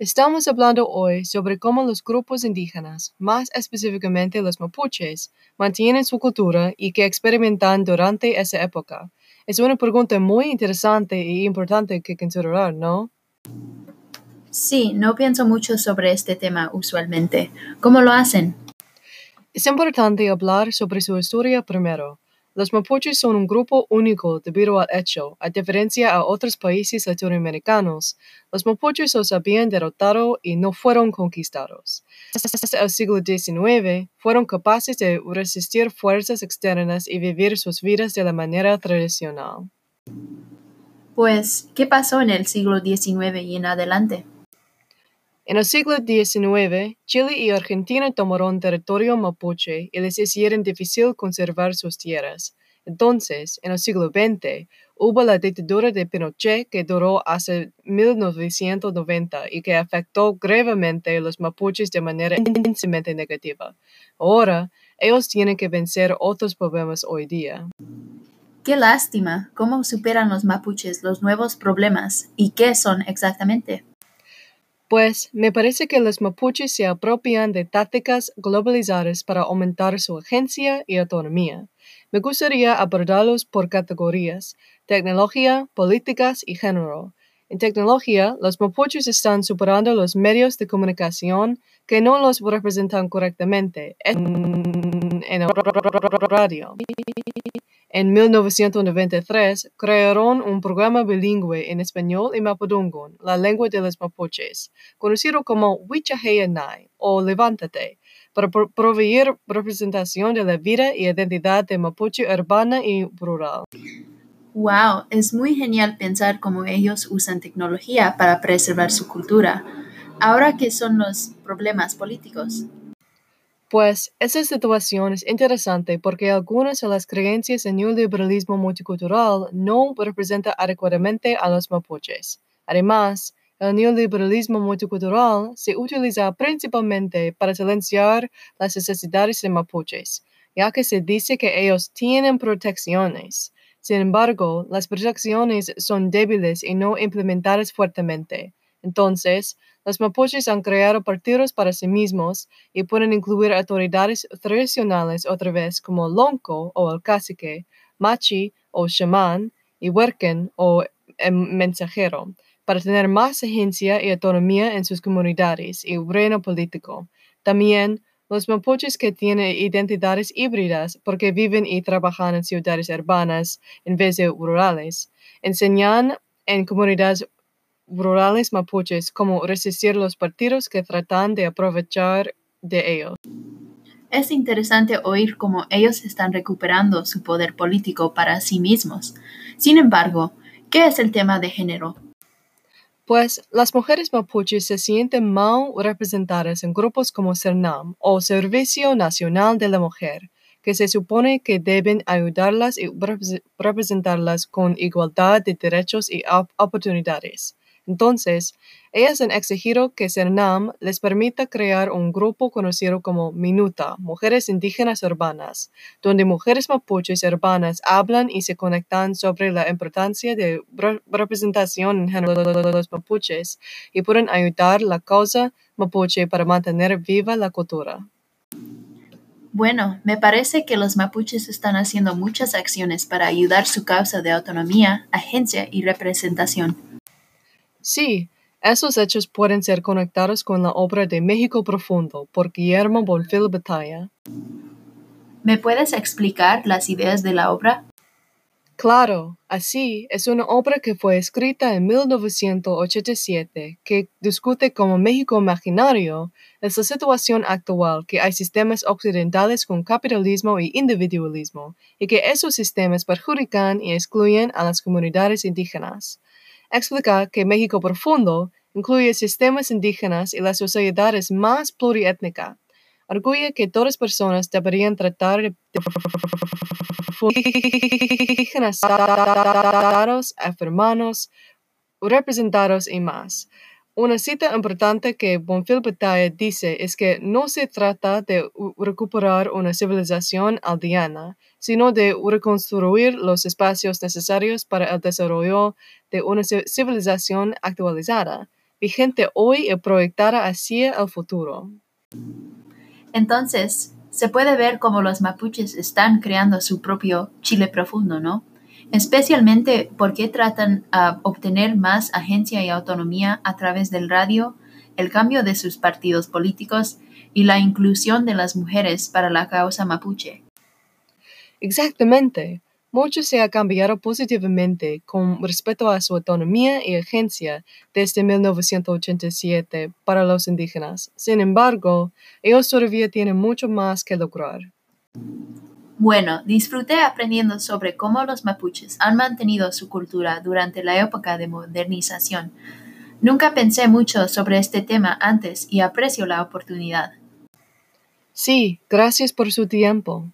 Estamos hablando hoy sobre cómo los grupos indígenas, más específicamente los mapuches, mantienen su cultura y qué experimentan durante esa época. Es una pregunta muy interesante y importante que considerar, ¿no? Sí, no pienso mucho sobre este tema usualmente. ¿Cómo lo hacen? Es importante hablar sobre su historia primero. Los mapuches son un grupo único debido al hecho, a diferencia a otros países latinoamericanos, los mapuches los habían derrotado y no fueron conquistados. Hasta el siglo XIX fueron capaces de resistir fuerzas externas y vivir sus vidas de la manera tradicional. Pues, ¿qué pasó en el siglo XIX y en adelante? En el siglo XIX, Chile y Argentina tomaron territorio mapuche y les hicieron difícil conservar sus tierras. Entonces, en el siglo XX, hubo la dictadura de Pinochet que duró hasta 1990 y que afectó gravemente a los mapuches de manera intensamente negativa. Ahora, ellos tienen que vencer otros problemas hoy día. Qué lástima. ¿Cómo superan los mapuches los nuevos problemas? ¿Y qué son exactamente? Pues me parece que los mapuches se apropian de tácticas globalizadas para aumentar su agencia y autonomía. Me gustaría abordarlos por categorías, tecnología, políticas y género. En tecnología, los mapuches están superando los medios de comunicación que no los representan correctamente en, radio. En 1993 crearon un programa bilingüe en español y mapudungun, la lengua de los mapuches, conocido como Wichaheyanai o Levántate, para proveer representación de la vida y identidad de mapuche urbana y rural. Wow, es muy genial pensar cómo ellos usan tecnología para preservar su cultura. Ahora, ¿qué son los problemas políticos? Pues esa situación es interesante porque algunas de las creencias en el liberalismo multicultural no representan adecuadamente a los mapuches. Además, el neoliberalismo multicultural se utiliza principalmente para silenciar las necesidades de mapuches, ya que se dice que ellos tienen protecciones. Sin embargo, las protecciones son débiles y no implementadas fuertemente. Entonces, los mapuches han creado partidos para sí mismos y pueden incluir autoridades tradicionales otra vez como Lonco o el cacique, Machi o chamán y Huerquen o mensajero, para tener más agencia y autonomía en sus comunidades y reino político. También los mapuches que tienen identidades híbridas porque viven y trabajan en ciudades urbanas en vez de rurales, enseñan en comunidades rurales mapuches cómo resistir los partidos que tratan de aprovechar de ellos. Es interesante oír cómo ellos están recuperando su poder político para sí mismos. Sin embargo, ¿qué es el tema de género? Pues las mujeres mapuches se sienten mal representadas en grupos como CERNAM o Servicio Nacional de la Mujer, que se supone que deben ayudarlas y representarlas con igualdad de derechos y oportunidades. Entonces, ellas han exigido que CERNAM les permita crear un grupo conocido como MINUTA, Mujeres Indígenas Urbanas, donde mujeres mapuches urbanas hablan y se conectan sobre la importancia de representación en género de los mapuches y pueden ayudar la causa mapuche para mantener viva la cultura. Bueno, me parece que los mapuches están haciendo muchas acciones para ayudar su causa de autonomía, agencia y representación. Sí, esos hechos pueden ser conectados con la obra de México Profundo por Guillermo Bonfil Batalla. ¿Me puedes explicar las ideas de la obra? Claro, así es una obra que fue escrita en 1987 que discute como México imaginario es la situación actual que hay sistemas occidentales con capitalismo y individualismo y que esos sistemas perjudican y excluyen a las comunidades indígenas explica que México profundo incluye sistemas indígenas y las sociedades más pluriétnica. Arguye que todas personas deberían tratar de indígenas afirmados, representados y más. Una cita importante que Bonfil Batalla dice es que no se trata de recuperar una civilización aldeana, sino de reconstruir los espacios necesarios para el desarrollo de una civilización actualizada. vigente hoy y proyectada hacia el futuro. Entonces, se puede ver cómo los mapuches están creando su propio Chile profundo, ¿no? Especialmente porque tratan a obtener más agencia y autonomía a través del radio, el cambio de sus partidos políticos y la inclusión de las mujeres para la causa mapuche. Exactamente. Mucho se ha cambiado positivamente con respecto a su autonomía y agencia desde 1987 para los indígenas. Sin embargo, ellos todavía tienen mucho más que lograr. Bueno, disfruté aprendiendo sobre cómo los mapuches han mantenido su cultura durante la época de modernización. Nunca pensé mucho sobre este tema antes y aprecio la oportunidad. Sí, gracias por su tiempo.